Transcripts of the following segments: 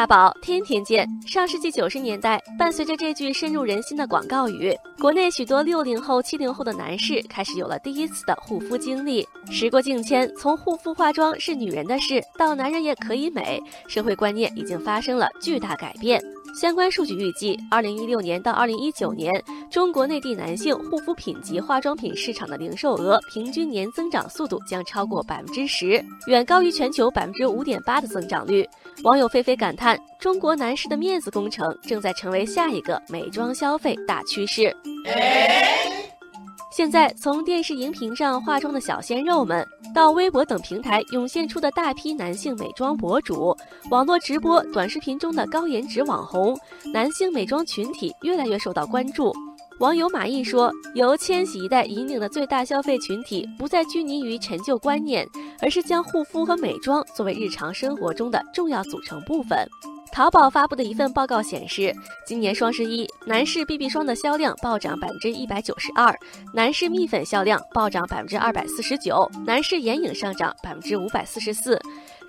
大宝天天见。上世纪九十年代，伴随着这句深入人心的广告语，国内许多六零后、七零后的男士开始有了第一次的护肤经历。时过境迁，从护肤化妆是女人的事，到男人也可以美，社会观念已经发生了巨大改变。相关数据预计，二零一六年到二零一九年，中国内地男性护肤品及化妆品市场的零售额平均年增长速度将超过百分之十，远高于全球百分之五点八的增长率。网友纷纷感叹：中国男士的面子工程正在成为下一个美妆消费大趋势。现在，从电视荧屏上化妆的小鲜肉们，到微博等平台涌现出的大批男性美妆博主、网络直播、短视频中的高颜值网红，男性美妆群体越来越受到关注。网友马毅说：“由千禧一代引领的最大消费群体，不再拘泥于陈旧观念，而是将护肤和美妆作为日常生活中的重要组成部分。”淘宝发布的一份报告显示，今年双十一，男士 BB 霜的销量暴涨百分之一百九十二，男士蜜粉销量暴涨百分之二百四十九，男士眼影上涨百分之五百四十四。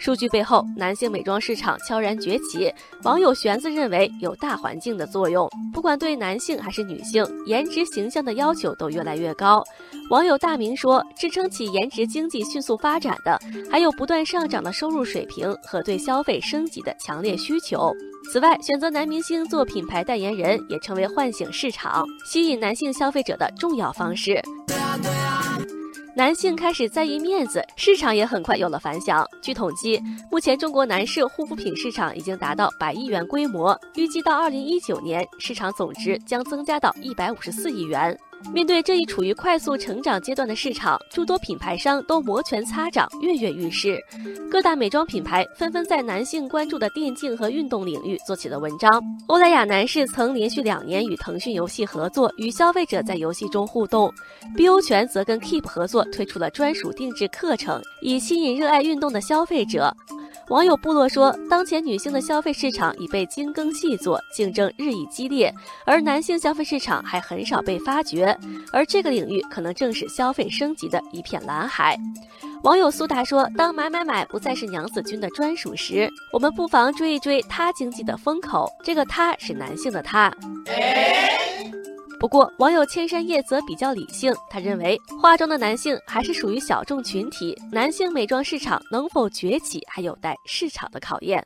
数据背后，男性美妆市场悄然崛起。网友玄子认为有大环境的作用，不管对男性还是女性，颜值形象的要求都越来越高。网友大明说，支撑起颜值经济迅速发展的，还有不断上涨的收入水平和对消费升级的强烈需求。此外，选择男明星做品牌代言人，也成为唤醒市场、吸引男性消费者的重要方式。男性开始在意面子，市场也很快有了反响。据统计，目前中国男士护肤品市场已经达到百亿元规模，预计到二零一九年，市场总值将增加到一百五十四亿元。面对这一处于快速成长阶段的市场，诸多品牌商都摩拳擦掌，跃跃欲试。各大美妆品牌纷纷在男性关注的电竞和运动领域做起了文章。欧莱雅男士曾连续两年与腾讯游戏合作，与消费者在游戏中互动。碧欧泉则跟 Keep 合作，推出了专属定制课程，以吸引热爱运动的消费者。网友部落说，当前女性的消费市场已被精耕细作，竞争日益激烈，而男性消费市场还很少被发掘，而这个领域可能正是消费升级的一片蓝海。网友苏达说，当买买买不再是娘子军的专属时，我们不妨追一追他经济的风口，这个他是男性的他。不过，网友千山叶则比较理性，他认为化妆的男性还是属于小众群体，男性美妆市场能否崛起还有待市场的考验。